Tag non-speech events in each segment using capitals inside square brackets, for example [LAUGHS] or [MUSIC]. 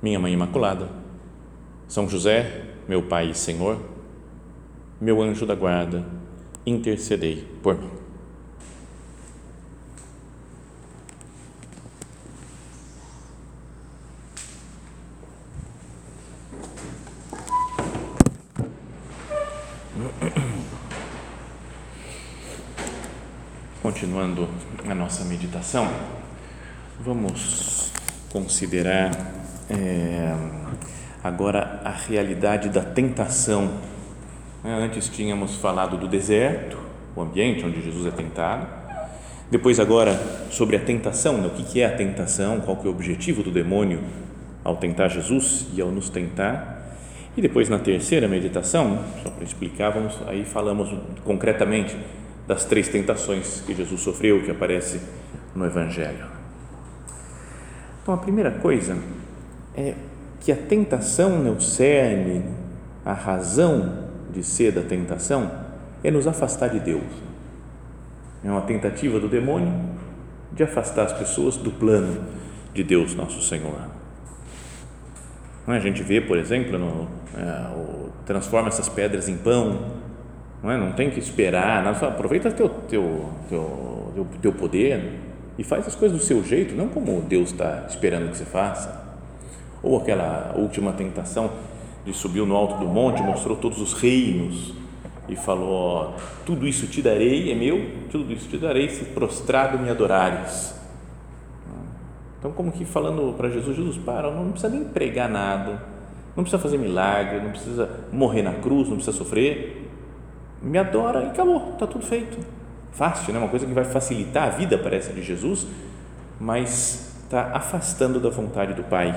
Minha Mãe Imaculada, São José, meu Pai e Senhor, meu anjo da guarda, intercedei por mim. Continuando a nossa meditação, vamos considerar é, agora a realidade da tentação. É, antes tínhamos falado do deserto, o ambiente onde Jesus é tentado. Depois agora sobre a tentação, né? o que é a tentação, qual que é o objetivo do demônio ao tentar Jesus e ao nos tentar. E depois na terceira meditação, só para explicar, vamos, aí falamos concretamente das três tentações que Jesus sofreu, que aparece no Evangelho. Então, a primeira coisa é que a tentação, no cerne, a razão de ser da tentação é nos afastar de Deus. É uma tentativa do demônio de afastar as pessoas do plano de Deus, nosso Senhor. A gente vê, por exemplo, no, é, o, transforma essas pedras em pão, não, é? não tem que esperar, aproveita teu, teu, teu, teu, teu poder e faz as coisas do seu jeito, não como Deus está esperando que você faça. Ou aquela última tentação de subiu no alto do monte, mostrou todos os reinos e falou: Tudo isso te darei, é meu, tudo isso te darei se prostrado me adorares. Então, como que falando para Jesus: Jesus, para, não precisa nem pregar nada, não precisa fazer milagre, não precisa morrer na cruz, não precisa sofrer, me adora e acabou, está tudo feito. Fácil, né? uma coisa que vai facilitar a vida, parece, de Jesus, mas está afastando da vontade do Pai.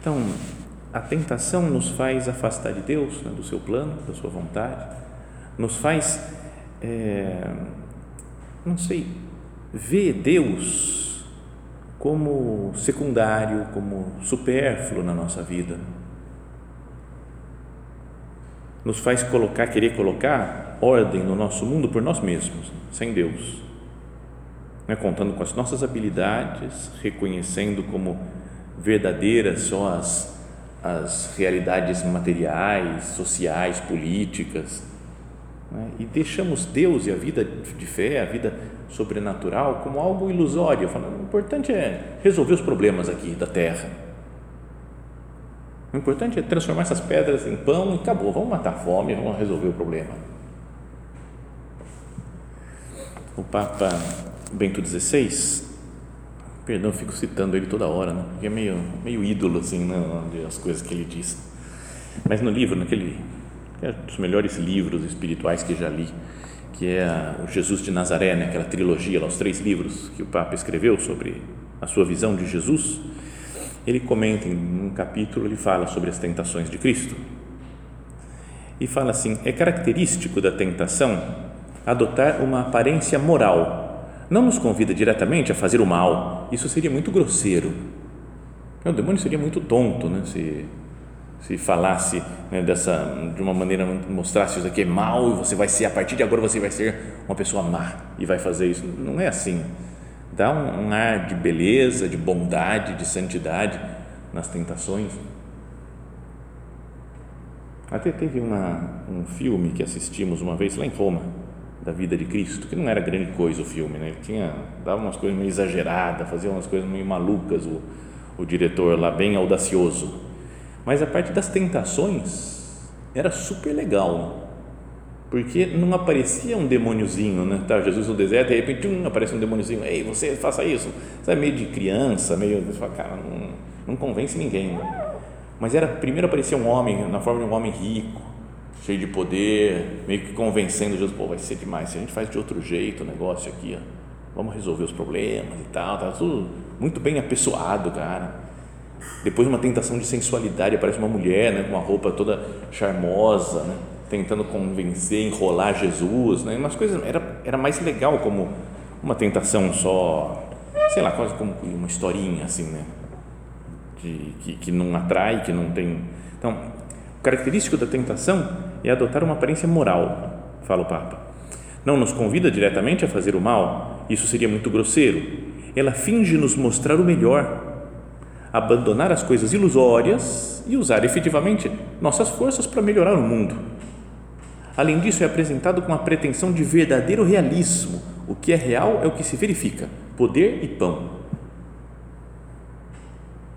Então, a tentação nos faz afastar de Deus, né? do seu plano, da sua vontade, nos faz, é, não sei, ver Deus como secundário, como supérfluo na nossa vida nos faz colocar, querer colocar ordem no nosso mundo por nós mesmos, sem Deus. Né? Contando com as nossas habilidades, reconhecendo como verdadeiras só as, as realidades materiais, sociais, políticas. Né? E deixamos Deus e a vida de fé, a vida sobrenatural, como algo ilusório. Falando, o importante é resolver os problemas aqui da terra o importante é transformar essas pedras em pão e acabou. Vamos matar a fome, vamos resolver o problema. O Papa Bento XVI, perdão, fico citando ele toda hora, né? porque é meio, meio ídolo assim, né? as coisas que ele diz. Mas no livro, naquele, é um dos melhores livros espirituais que já li, que é o Jesus de Nazaré, né? aquela trilogia, os três livros que o Papa escreveu sobre a sua visão de Jesus ele comenta em um capítulo, ele fala sobre as tentações de Cristo. E fala assim: é característico da tentação adotar uma aparência moral. Não nos convida diretamente a fazer o mal. Isso seria muito grosseiro. O demônio seria muito tonto, né? Se se falasse né, dessa de uma maneira mostrasse isso aqui é mal e você vai ser a partir de agora você vai ser uma pessoa má e vai fazer isso. Não é assim dá um, um ar de beleza, de bondade, de santidade nas tentações. Até teve uma, um filme que assistimos uma vez lá em Roma, da vida de Cristo, que não era grande coisa o filme, né? Ele tinha, dava umas coisas meio exageradas, fazia umas coisas meio malucas, o, o diretor lá, bem audacioso. Mas a parte das tentações era super legal porque não aparecia um demôniozinho, né? Tá, Jesus no deserto, de repente um, aparece um demôniozinho, ei, você faça isso, sabe, meio de criança, meio, fala, cara, não, não convence ninguém. Né? Mas era, primeiro aparecia um homem, na forma de um homem rico, cheio de poder, meio que convencendo Jesus, pô, vai ser demais, se a gente faz de outro jeito o negócio aqui, ó, vamos resolver os problemas e tal, tá tudo muito bem apessoado, cara. Depois uma tentação de sensualidade, aparece uma mulher né, com uma roupa toda charmosa, né, tentando convencer, enrolar Jesus, né, umas coisas, era, era mais legal como uma tentação só, sei lá, quase como uma historinha assim, né, que, que não atrai, que não tem. Então, o característico da tentação é adotar uma aparência moral, fala o Papa. Não nos convida diretamente a fazer o mal, isso seria muito grosseiro. Ela finge nos mostrar o melhor, abandonar as coisas ilusórias e usar efetivamente nossas forças para melhorar o mundo. Além disso, é apresentado com a pretensão de verdadeiro realismo. O que é real é o que se verifica: poder e pão.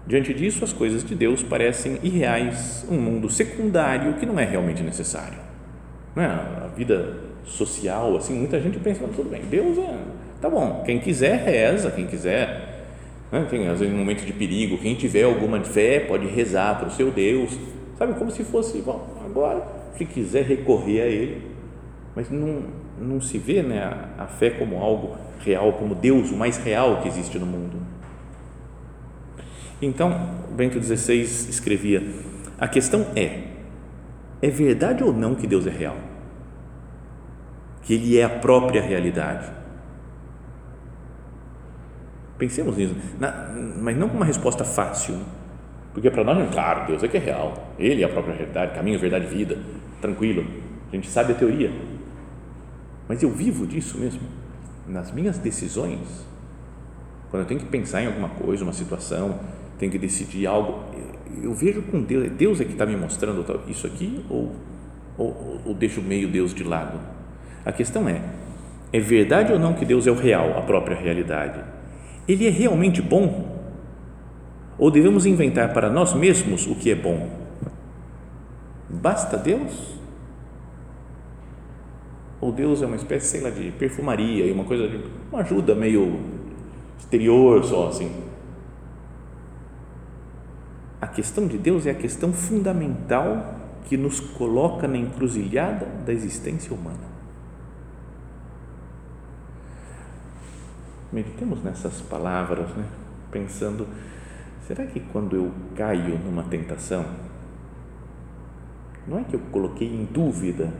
Diante disso, as coisas de Deus parecem irreais, um mundo secundário que não é realmente necessário. É? A vida social, assim, muita gente pensa, tudo bem, Deus é, tá bom, quem quiser reza, quem quiser, né? tem às vezes um momento de perigo, quem tiver alguma fé pode rezar para o seu Deus, sabe, como se fosse, bom, agora, se quiser recorrer a Ele, mas não, não se vê né, a, a fé como algo real, como Deus, o mais real que existe no mundo. Então, Bento XVI escrevia: a questão é, é verdade ou não que Deus é real? Que Ele é a própria realidade? Pensemos nisso, na, mas não com uma resposta fácil, porque para nós, claro, Deus é que é real, Ele é a própria realidade, caminho, verdade, vida, tranquilo, a gente sabe a teoria, mas eu vivo disso mesmo, nas minhas decisões, quando eu tenho que pensar em alguma coisa, uma situação, tenho que decidir algo, eu vejo com Deus, Deus é que está me mostrando isso aqui ou, ou, ou deixo meio Deus de lado? A questão é, é verdade ou não que Deus é o real, a própria realidade? Ele é realmente bom? Ou devemos inventar para nós mesmos o que é bom? Basta Deus? Ou Deus é uma espécie, sei lá, de perfumaria e uma coisa, de, uma ajuda meio exterior só assim? A questão de Deus é a questão fundamental que nos coloca na encruzilhada da existência humana. Meditemos nessas palavras, né? pensando: será que quando eu caio numa tentação, não é que eu coloquei em dúvida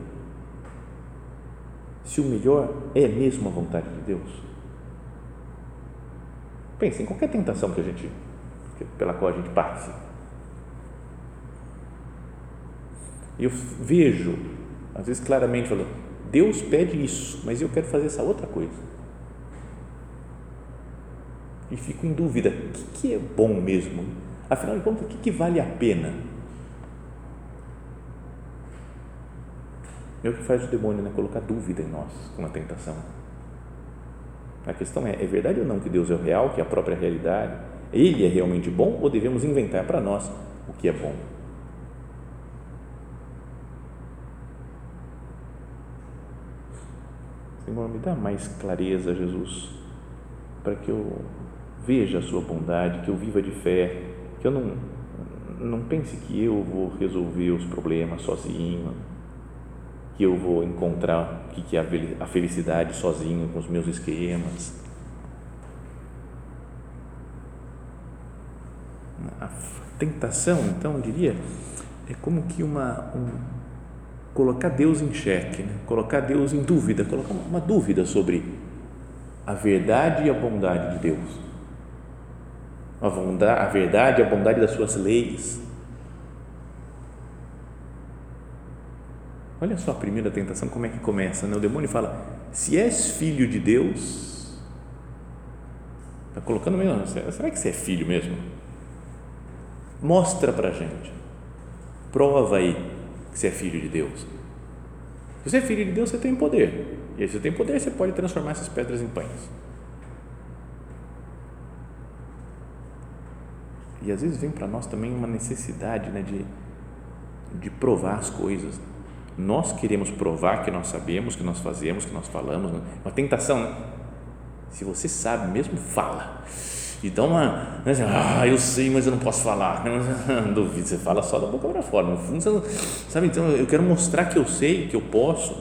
se o melhor é mesmo a vontade de Deus? Pense em qualquer tentação que a gente, pela qual a gente passe eu vejo, às vezes claramente, falando, Deus pede isso, mas eu quero fazer essa outra coisa. E fico em dúvida, o que, que é bom mesmo? Afinal de contas, o que, que vale a pena? É o que faz o demônio, né? colocar dúvida em nós com a tentação. A questão é, é verdade ou não que Deus é o real, que é a própria realidade? Ele é realmente bom ou devemos inventar para nós o que é bom? Senhor, me dá mais clareza, Jesus, para que eu veja a Sua bondade, que eu viva de fé, que eu não, não pense que eu vou resolver os problemas sozinho, que eu vou encontrar o que é a felicidade sozinho com os meus esquemas. A tentação, então, eu diria, é como que uma, um, colocar Deus em xeque, né? colocar Deus em dúvida, colocar uma, dúvida sobre a verdade e a bondade de Deus, a, bondade, a verdade e a bondade das suas leis. Olha só a primeira tentação, como é que começa, né? o demônio fala, se és filho de Deus, está colocando mesmo, será que você é filho mesmo? Mostra para gente, prova aí, que você é filho de Deus. Se você é filho de Deus, você tem poder. E se você tem poder, você pode transformar essas pedras em pães. E às vezes vem para nós também uma necessidade né, de, de provar as coisas. Nós queremos provar que nós sabemos, que nós fazemos, que nós falamos. Né? Uma tentação. Né? Se você sabe mesmo, fala e dá uma. Né, assim, ah, eu sei, mas eu não posso falar. [LAUGHS] Duvido, você fala só da boca para fora. No fundo, não, sabe? Então, eu quero mostrar que eu sei, que eu posso.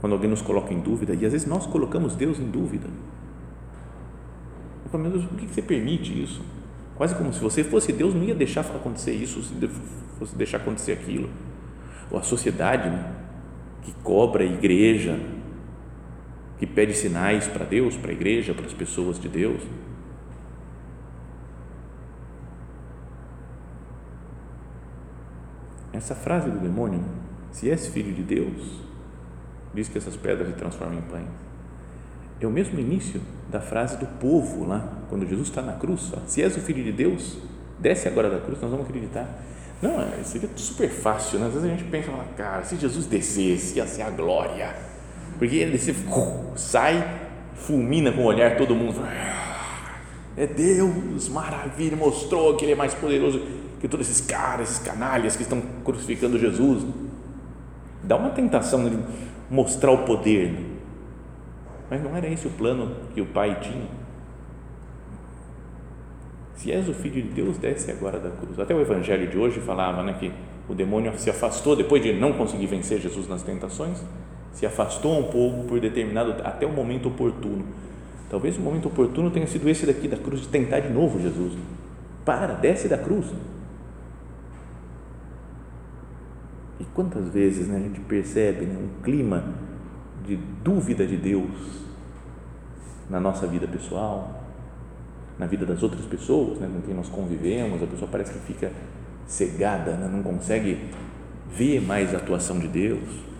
Quando alguém nos coloca em dúvida, e às vezes nós colocamos Deus em dúvida. Eu falo, meu Deus, por que você permite isso? Quase como se você fosse Deus, não ia deixar acontecer isso, se fosse deixar acontecer aquilo. Ou a sociedade né, que cobra a igreja, que pede sinais para Deus, para a igreja, para as pessoas de Deus. Essa frase do demônio, se és filho de Deus, diz que essas pedras se transformam em pães. É o mesmo início da frase do povo lá, quando Jesus está na cruz. Ó, se és o filho de Deus, desce agora da cruz, nós vamos acreditar. Não, é, seria super fácil, né? Às vezes a gente pensa, cara, se Jesus descesse, ia ser a glória. Porque ele desce, sai, fulmina com o olhar todo mundo. É Deus, maravilha, mostrou que ele é mais poderoso que todos esses caras, esses canalhas que estão crucificando Jesus. Dá uma tentação de mostrar o poder. Mas não era esse o plano que o pai tinha. Se és o filho de Deus, desce agora da cruz. Até o evangelho de hoje falava né, que o demônio se afastou, depois de não conseguir vencer Jesus nas tentações, se afastou um pouco por determinado, até o momento oportuno. Talvez o momento oportuno tenha sido esse daqui da cruz, de tentar de novo Jesus. Para, desce da cruz. E quantas vezes né, a gente percebe né, um clima de dúvida de Deus na nossa vida pessoal, na vida das outras pessoas né, com quem nós convivemos, a pessoa parece que fica cegada, né, não consegue ver mais a atuação de Deus.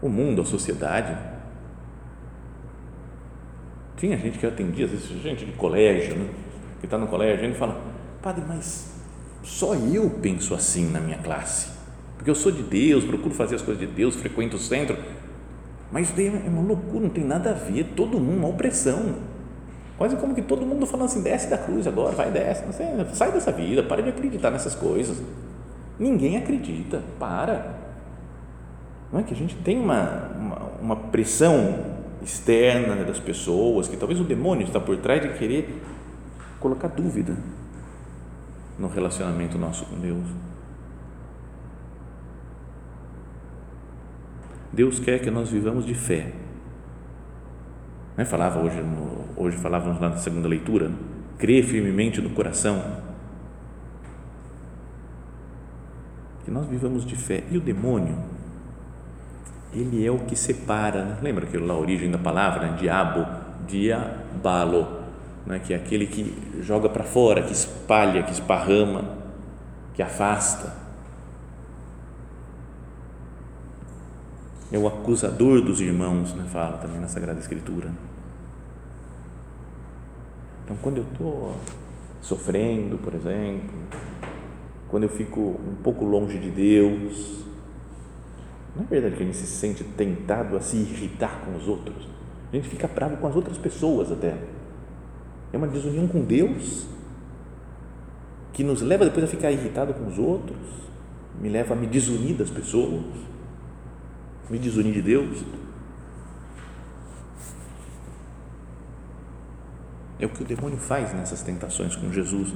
O mundo, a sociedade. Tinha gente que atendia, às vezes, gente de colégio, né, que está no colégio, gente fala, padre, mas só eu penso assim na minha classe, porque eu sou de Deus, procuro fazer as coisas de Deus, frequento o centro, mas é uma loucura, não tem nada a ver, todo mundo, uma opressão, quase como que todo mundo falando assim, desce da cruz agora, vai, desce, sai dessa vida, para de acreditar nessas coisas, ninguém acredita, para, não é que a gente tem uma, uma, uma pressão externa das pessoas, que talvez o demônio está por trás de querer colocar dúvida no relacionamento nosso com Deus. Deus quer que nós vivamos de fé. Né? Falava hoje, no, hoje falávamos na segunda leitura, né? crer firmemente no coração. Que nós vivamos de fé. E o demônio, ele é o que separa. Né? Lembra que a origem da palavra, né? diabo, diabalo né, que é aquele que joga para fora, que espalha, que esparrama, que afasta. É o acusador dos irmãos, né, fala também na Sagrada Escritura. Então, quando eu estou sofrendo, por exemplo, quando eu fico um pouco longe de Deus, não é verdade que a gente se sente tentado a se irritar com os outros? A gente fica bravo com as outras pessoas até é uma desunião com Deus que nos leva depois a ficar irritado com os outros, me leva a me desunir das pessoas, me desunir de Deus. É o que o demônio faz nessas tentações com Jesus.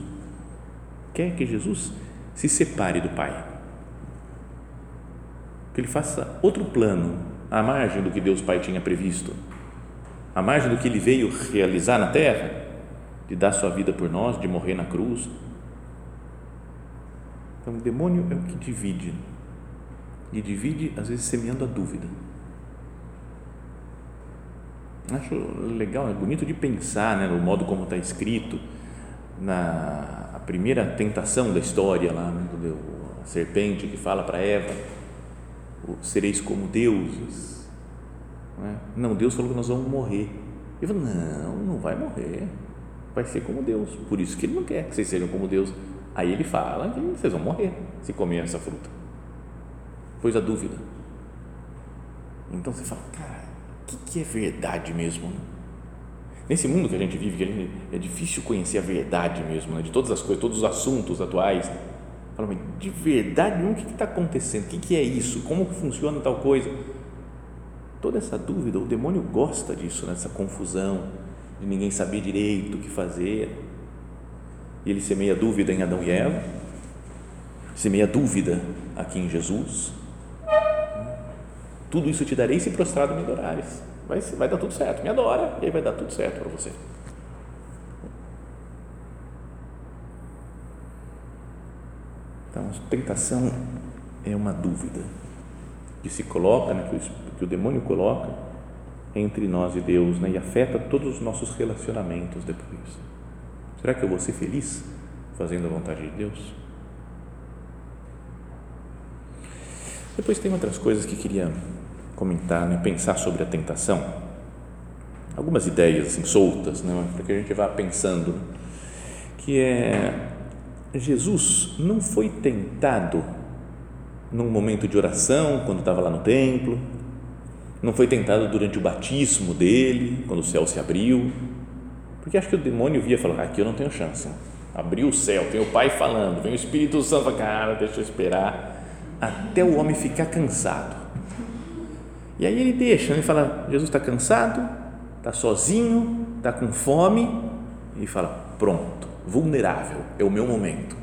Quer que Jesus se separe do Pai. Que ele faça outro plano, à margem do que Deus Pai tinha previsto, à margem do que ele veio realizar na terra de dar sua vida por nós, de morrer na cruz. Então, o demônio é o que divide, e divide, às vezes, semeando a dúvida. Acho legal, é bonito de pensar né, no modo como está escrito, na primeira tentação da história lá, né, do, a serpente que fala para Eva, sereis como deuses. Não, é? não, Deus falou que nós vamos morrer. Eu falo, não, não vai morrer vai ser como Deus. Por isso que ele não quer que vocês sejam como Deus. Aí ele fala que vocês vão morrer se comer essa fruta. Pois a dúvida. Então você fala, cara, o que, que é verdade mesmo? Nesse mundo que a gente vive, que gente, é difícil conhecer a verdade mesmo, né? de todas as coisas, todos os assuntos atuais. Fala, de verdade, o que está acontecendo? O que, que é isso? Como funciona tal coisa? Toda essa dúvida, o demônio gosta disso, nessa né? confusão de ninguém saber direito o que fazer. E ele semeia dúvida em Adão e Eva, semeia dúvida aqui em Jesus. Tudo isso te darei se prostrado me adorares. Vai, vai dar tudo certo, me adora e aí vai dar tudo certo para você. Então, tentação é uma dúvida que se coloca, né, que, o, que o demônio coloca entre nós e Deus né, e afeta todos os nossos relacionamentos depois. Será que eu vou ser feliz fazendo a vontade de Deus? Depois tem outras coisas que queria comentar, né, pensar sobre a tentação. Algumas ideias assim soltas, né, para que a gente vá pensando, que é Jesus não foi tentado num momento de oração, quando estava lá no templo, não foi tentado durante o batismo dele, quando o céu se abriu, porque acho que o demônio via e falou: aqui eu não tenho chance. Abriu o céu, tem o Pai falando, vem o Espírito Santo, cara, deixa eu esperar até o homem ficar cansado. E aí ele deixa, ele fala: Jesus está cansado, está sozinho, está com fome, e fala: pronto, vulnerável, é o meu momento.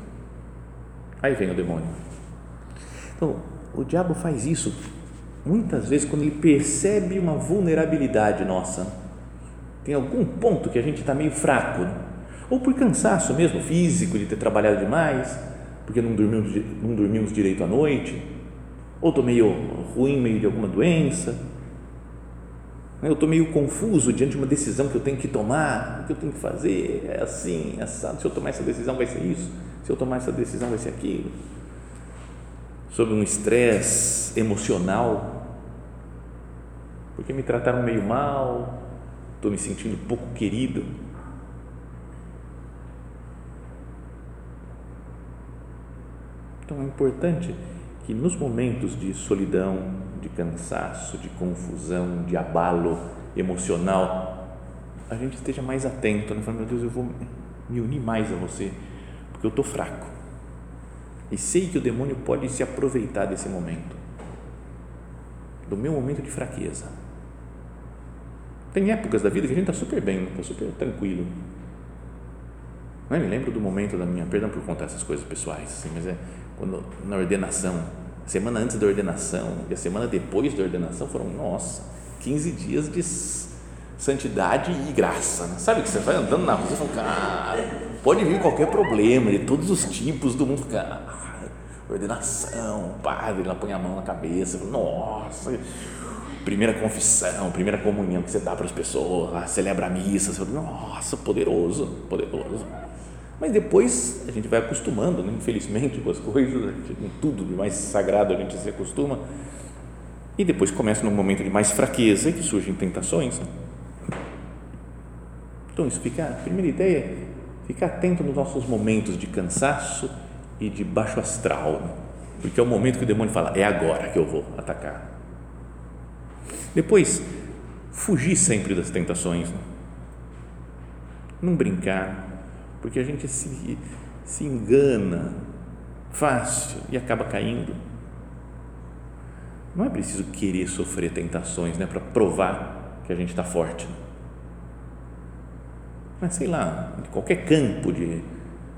Aí vem o demônio. Então, o diabo faz isso muitas vezes quando ele percebe uma vulnerabilidade nossa. Tem algum ponto que a gente está meio fraco, ou por cansaço mesmo físico de ter trabalhado demais, porque não dormimos, não dormimos direito à noite, ou estou meio ruim, meio de alguma doença, né? Eu estou meio confuso diante de uma decisão que eu tenho que tomar, o que eu tenho que fazer, é assim, é assado, se eu tomar essa decisão vai ser isso, se eu tomar essa decisão vai ser aquilo, sobre um estresse emocional, porque me trataram meio mal, estou me sentindo pouco querido, Então é importante que nos momentos de solidão, de cansaço, de confusão, de abalo emocional, a gente esteja mais atento, né? Falando, meu Deus, eu vou me unir mais a você, porque eu estou fraco. E sei que o demônio pode se aproveitar desse momento, do meu momento de fraqueza. Tem épocas da vida que a gente está super bem, está super tranquilo. Não é? Me lembro do momento da minha, perdão por contar essas coisas pessoais, assim, mas é quando, na ordenação, semana antes da ordenação e a semana depois da ordenação foram, nossa, 15 dias de santidade e graça. Né? Sabe que você vai andando na rua e fala, cara, pode vir qualquer problema de todos os tipos do mundo, cara. Ordenação, padre, ela põe a mão na cabeça, fala, nossa, primeira confissão, primeira comunhão que você dá para as pessoas, celebra a missa, você fala, nossa, poderoso, poderoso mas depois a gente vai acostumando, né? infelizmente, com as [LAUGHS] coisas, com tudo de mais sagrado a gente se acostuma. E depois começa num momento de mais fraqueza que surgem tentações. Então, isso fica, a primeira ideia é ficar atento nos nossos momentos de cansaço e de baixo astral, né? porque é o momento que o demônio fala: é agora que eu vou atacar. Depois, fugir sempre das tentações, né? não brincar, porque a gente se, se engana fácil e acaba caindo. Não é preciso querer sofrer tentações né, para provar que a gente está forte. Mas sei lá, de qualquer campo de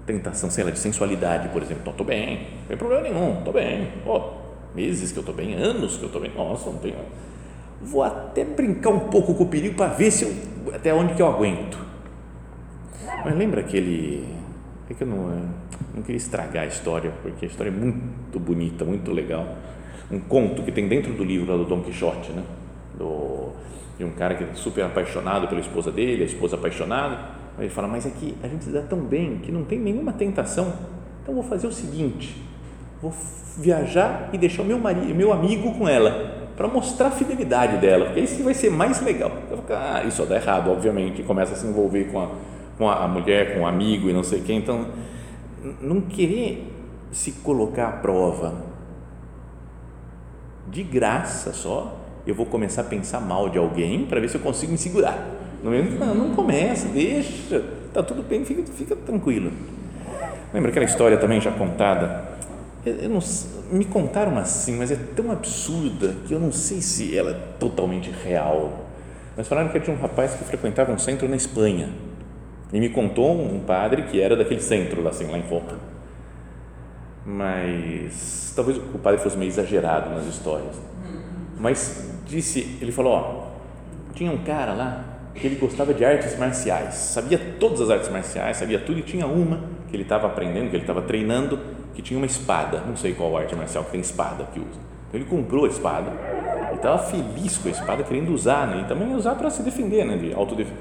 tentação, sei lá, de sensualidade, por exemplo, estou bem, não tem problema nenhum, estou bem, oh, meses que eu estou bem, anos que eu estou bem, nossa, não tenho. Vou até brincar um pouco com o perigo para ver se eu, até onde que eu aguento mas lembra aquele. É que eu não, não queria estragar a história, porque a história é muito bonita, muito legal. Um conto que tem dentro do livro lá do Dom Quixote, né? Do, de um cara que é super apaixonado pela esposa dele, a esposa apaixonada. Ele fala: Mas é que a gente se dá tão bem que não tem nenhuma tentação. Então vou fazer o seguinte: vou viajar e deixar o meu, marido, meu amigo com ela para mostrar a fidelidade dela, porque isso vai ser mais legal. Eu falo, ah, isso dá errado, obviamente, começa a se envolver com a com a mulher, com o amigo e não sei quem. Então, não querer se colocar à prova de graça só, eu vou começar a pensar mal de alguém para ver se eu consigo me segurar. Não, não começa, deixa, tá tudo bem, fica, fica tranquilo. Lembra aquela história também já contada? Eu, eu não, me contaram assim, mas é tão absurda que eu não sei se ela é totalmente real. Mas falaram que tinha um rapaz que frequentava um centro na Espanha e me contou um padre que era daquele centro, lá, assim, lá em Roma. Mas talvez o padre fosse meio exagerado nas histórias. Mas disse, ele falou, ó, tinha um cara lá que ele gostava de artes marciais, sabia todas as artes marciais, sabia tudo e tinha uma que ele estava aprendendo, que ele estava treinando, que tinha uma espada, não sei qual arte marcial que tem espada que usa. Então ele comprou a espada e estava feliz com a espada, querendo usar, né? e também usar para se defender, né? de autodefesa,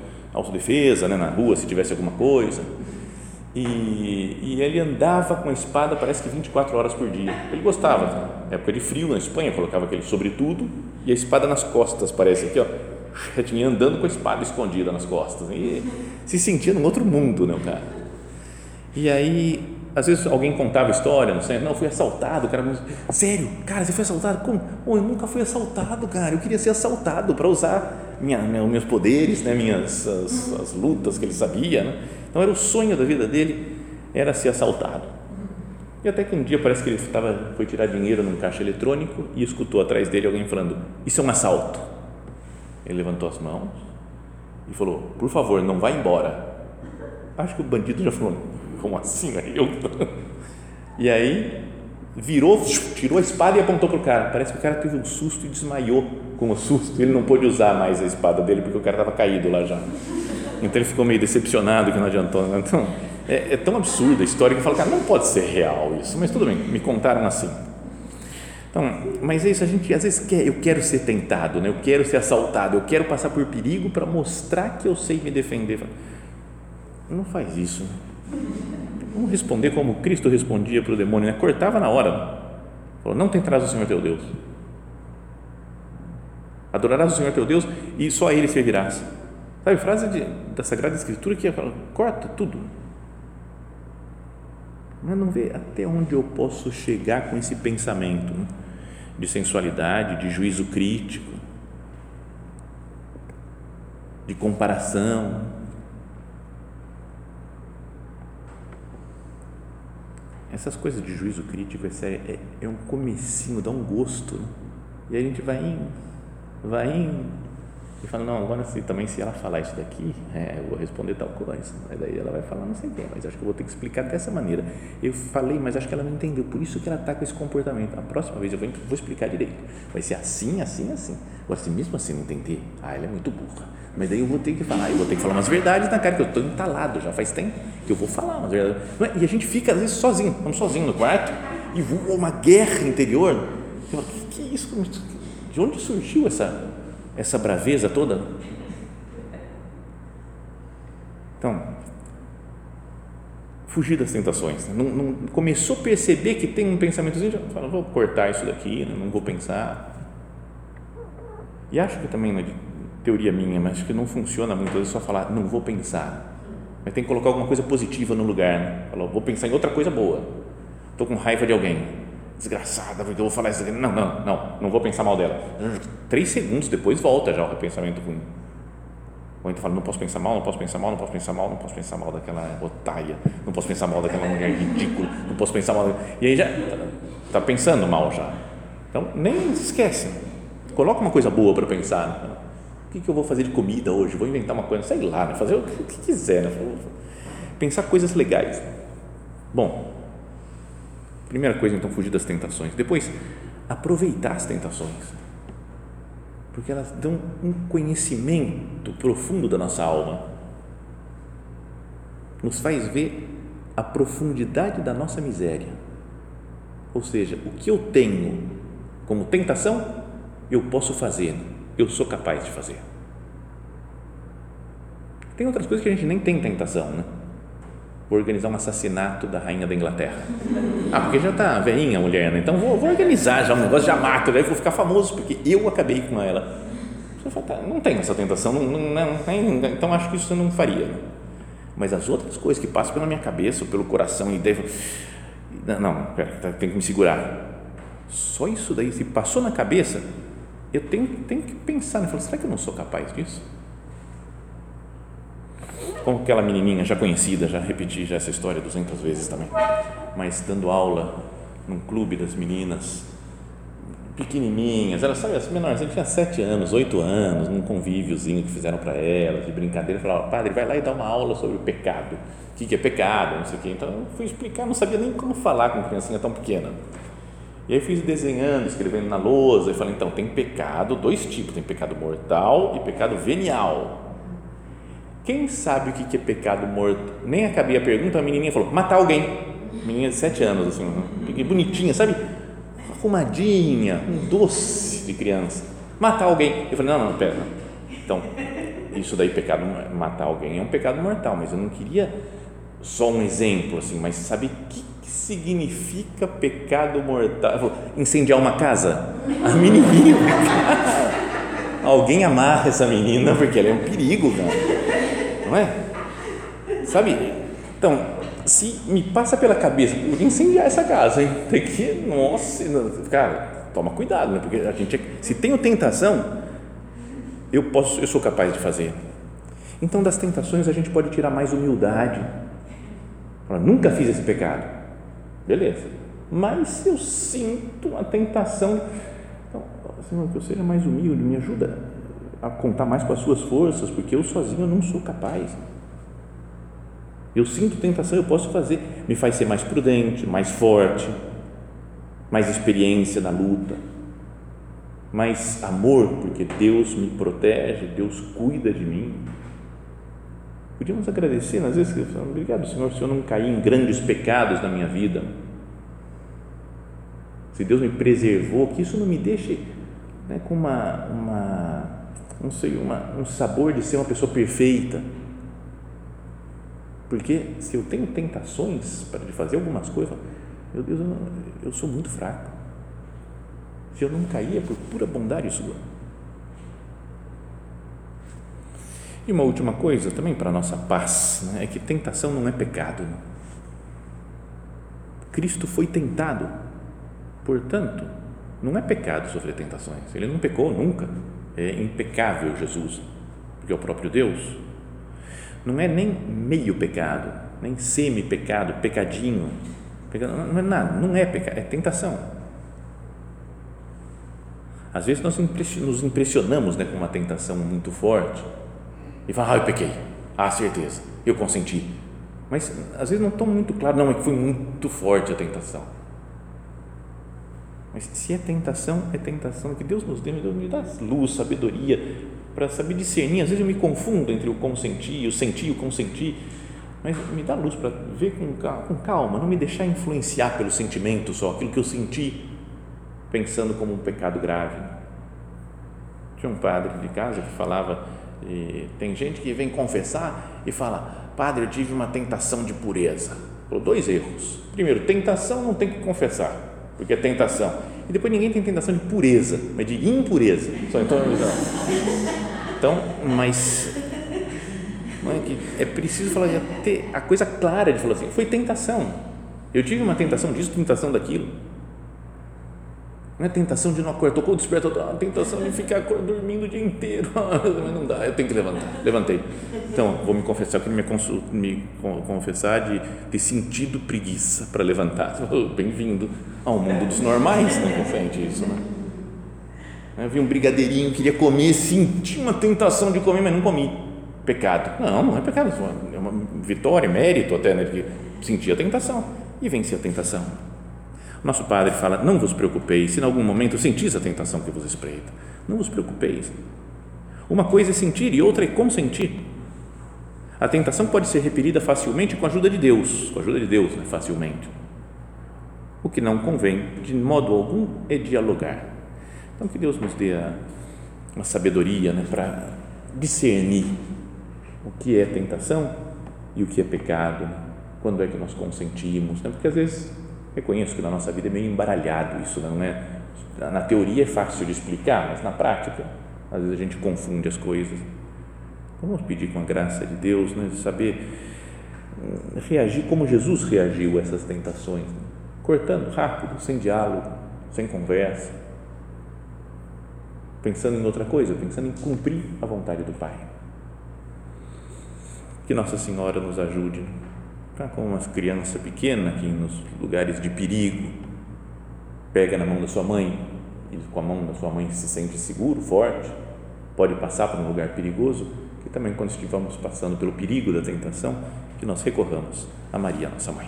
né? na rua, se tivesse alguma coisa. E, e, ele andava com a espada, parece que 24 horas por dia. Ele gostava, época de frio na Espanha, colocava aquele sobretudo e a espada nas costas, parece aqui, ó, tinha andando com a espada escondida nas costas. E se sentia num outro mundo, né, o cara. E aí, às vezes alguém contava história, não sei, não, fui assaltado, cara, mas, sério, cara, você foi assaltado? Como? Oh, eu nunca fui assaltado, cara, eu queria ser assaltado para usar minha, meus poderes, né, minhas as, as lutas que ele sabia, né? Então era o sonho da vida dele, era ser assaltado. E até que um dia parece que ele estava, foi tirar dinheiro num caixa eletrônico e escutou atrás dele alguém falando: Isso é um assalto. Ele levantou as mãos e falou: Por favor, não vá embora. Acho que o bandido já falou: Como assim? Eu? E aí virou, tirou a espada e apontou para o cara. Parece que o cara teve um susto e desmaiou com o susto. Ele não pôde usar mais a espada dele porque o cara estava caído lá já. Então ele ficou meio decepcionado que não adiantou. Né? Então, é, é, tão absurda a história que eu falo, cara, não pode ser real isso, mas tudo bem, me contaram assim. Então, mas é isso, a gente às vezes quer, eu quero ser tentado, né? eu quero ser assaltado, eu quero passar por perigo para mostrar que eu sei me defender. Não faz isso. Vamos responder como Cristo respondia para o demônio, né? cortava na hora. Falou, não tentarás o Senhor teu Deus. Adorarás o Senhor teu Deus e só a Ele servirás. Sabe, frase de, da Sagrada Escritura que fala, corta tudo. Mas não vê até onde eu posso chegar com esse pensamento né? de sensualidade, de juízo crítico, de comparação. Essas coisas de juízo crítico, é, é, é um comecinho, dá um gosto. Né? E a gente vai indo, vai indo, e fala, não, agora se, também se ela falar isso daqui, é, eu vou responder tal coisa. Mas daí ela vai falar, não sei quê, mas acho que eu vou ter que explicar dessa maneira. Eu falei, mas acho que ela não entendeu, por isso que ela está com esse comportamento. A próxima vez eu vou, vou explicar direito. Vai ser assim, assim, assim. Agora, se mesmo assim não entender, ah, ela é muito burra. Mas daí eu vou ter que falar, eu vou ter que falar umas verdades na cara, que eu estou entalado já faz tempo que eu vou falar umas verdades. É? E a gente fica, às vezes, sozinho, vamos sozinho no quarto e voa uma guerra interior. Eu falo, que, que é isso? De onde surgiu essa essa braveza toda? Então, fugir das tentações. Não, não, começou a perceber que tem um pensamentozinho, já fala, vou cortar isso daqui, né? não vou pensar. E acho que também, é teoria minha, mas acho que não funciona muito vezes só falar, não vou pensar. Mas tem que colocar alguma coisa positiva no lugar. Né? Vou pensar em outra coisa boa. Estou com raiva de alguém desgraçada, porque eu vou falar isso. Não, não, não, não vou pensar mal dela. Três segundos depois volta já o pensamento ruim. Ou então fala, não posso pensar mal, não posso pensar mal, não posso pensar mal, não posso pensar mal daquela otária, não posso pensar mal daquela mulher ridícula, não posso pensar mal. E aí já está pensando mal já. Então, nem esquece. Coloca uma coisa boa para pensar. O que, que eu vou fazer de comida hoje? Vou inventar uma coisa, sei lá, né? fazer o que quiser. Né? Pensar coisas legais. Bom, Primeira coisa, então, fugir das tentações. Depois, aproveitar as tentações. Porque elas dão um conhecimento profundo da nossa alma. Nos faz ver a profundidade da nossa miséria. Ou seja, o que eu tenho como tentação, eu posso fazer, eu sou capaz de fazer. Tem outras coisas que a gente nem tem tentação, né? vou organizar um assassinato da rainha da Inglaterra. Ah, porque já está velhinha a mulher, né? Então vou, vou, organizar já um negócio, já mato, daí vou ficar famoso porque eu acabei com ela. Você fala, tá, não tem essa tentação, não, não, não tem, então acho que isso eu não faria. Mas as outras coisas que passam pela minha cabeça, pelo coração e daí, não, pera, tá, tenho que me segurar. Só isso daí, se passou na cabeça, eu tenho, tenho que pensar, né? será que eu não sou capaz disso? Como aquela menininha já conhecida, já repeti já essa história 200 vezes também, mas dando aula num clube das meninas pequenininhas, elas sabe, as menores, a gente tinha sete anos, oito anos, num convíviozinho que fizeram para elas, de brincadeira, falaram, padre, vai lá e dá uma aula sobre o pecado, o que, que é pecado, não sei o quê, então eu fui explicar, não sabia nem como falar com criancinha tão pequena, e aí fiz desenhando, escrevendo na lousa, e falei, então, tem pecado, dois tipos, tem pecado mortal e pecado venial, Quem sabe o que é pecado morto? Nem acabei a pergunta, a menininha falou: matar alguém. Menina de sete anos, assim, bonitinha, sabe? Arrumadinha, um doce de criança. Matar alguém. Eu falei: não, não, pera. Então, isso daí, pecado, matar alguém é um pecado mortal, mas eu não queria só um exemplo, assim, mas sabe o que, que significa pecado mortal? Incendiar uma casa? A menininha, [LAUGHS] alguém amarra essa menina porque ela é um perigo, cara. Não é? Sabe? Então, se me passa pela cabeça, podia incendiar essa casa, hein? Tem que, nossa, cara, toma cuidado, né? Porque a gente, se tenho tentação, eu posso, eu sou capaz de fazer. Então, das tentações a gente pode tirar mais humildade. Fala, nunca fiz esse pecado, beleza? Mas eu sinto a tentação. Então, Senhor, que eu seja mais humilde, me ajuda a contar mais com as suas forças, porque eu sozinho não sou capaz. Eu sinto tentação, eu posso fazer. Me faz ser mais prudente, mais forte, mais experiência na luta mais amor, porque Deus me protege, Deus cuida de mim. Podíamos agradecer, às vezes, obrigado, Senhor, se eu não caí em grandes pecados na minha vida. Se Deus me preservou, que isso não me deixe né, com uma, uma, não sei, uma, um sabor de ser uma pessoa perfeita. Porque se eu tenho tentações para fazer algumas coisas, meu Deus, eu, eu sou muito fraco se eu não caía por pura bondade sua. E uma última coisa também para a nossa paz, né, é que tentação não é pecado. Cristo foi tentado, portanto, não é pecado sofrer tentações. Ele não pecou nunca. É impecável Jesus, porque é o próprio Deus. Não é nem meio pecado, nem semi-pecado, pecadinho. Não é nada, não é pecado, é tentação às vezes nós nos impressionamos né, com uma tentação muito forte e falamos, ah, eu pequei, ah, certeza, eu consenti. Mas às vezes não estão muito claro, não, é que foi muito forte a tentação. Mas se é tentação, é tentação que Deus nos deu, Deus me dá luz, sabedoria para saber discernir. Às vezes eu me confundo entre o consentir, o sentir o consentir, mas me dá luz para ver com, com calma, não me deixar influenciar pelo sentimento só, aquilo que eu senti pensando como um pecado grave. Tinha um padre de casa que falava, tem gente que vem confessar e fala, padre, eu tive uma tentação de pureza. Falou, dois erros. Primeiro, tentação não tem que confessar, porque é tentação. E depois ninguém tem tentação de pureza, mas de impureza. Só então, então mas é, é preciso falar, ter a coisa clara de falar assim, foi tentação. Eu tive uma tentação disso, tentação daquilo não é tentação de não acordar, tocou o despertador, a tentação de ficar dormindo o dia inteiro, [LAUGHS] mas não dá, eu tenho que levantar. Levantei. Então, vou me confessar, eu queria me, me confessar de ter sentido preguiça para levantar. Bem-vindo ao mundo dos normais, não confende isso, né? Eu vi um brigadeirinho, queria comer, senti uma tentação de comer, mas não comi. Pecado. Não, não é pecado, é uma vitória, mérito até, né? De sentir a tentação e vencer a tentação. Nosso Padre fala: Não vos preocupeis, se em algum momento sentis a tentação que vos espreita. Não vos preocupeis. Uma coisa é sentir e outra é consentir. A tentação pode ser repelida facilmente com a ajuda de Deus, com a ajuda de Deus, né? facilmente. O que não convém, de modo algum, é dialogar. Então, que Deus nos dê a, a sabedoria né? para discernir o que é tentação e o que é pecado, quando é que nós consentimos, né? porque às vezes Reconheço que na nossa vida é meio embaralhado isso, não é? Na teoria é fácil de explicar, mas na prática, às vezes a gente confunde as coisas. Vamos pedir com a graça de Deus, né, saber hum, reagir como Jesus reagiu a essas tentações, né? cortando rápido, sem diálogo, sem conversa, pensando em outra coisa, pensando em cumprir a vontade do Pai. Que Nossa Senhora nos ajude Está como uma criança pequena que nos lugares de perigo pega na mão da sua mãe e com a mão da sua mãe se sente seguro, forte, pode passar por um lugar perigoso, que também quando estivermos passando pelo perigo da tentação, que nós recorramos a Maria, nossa mãe.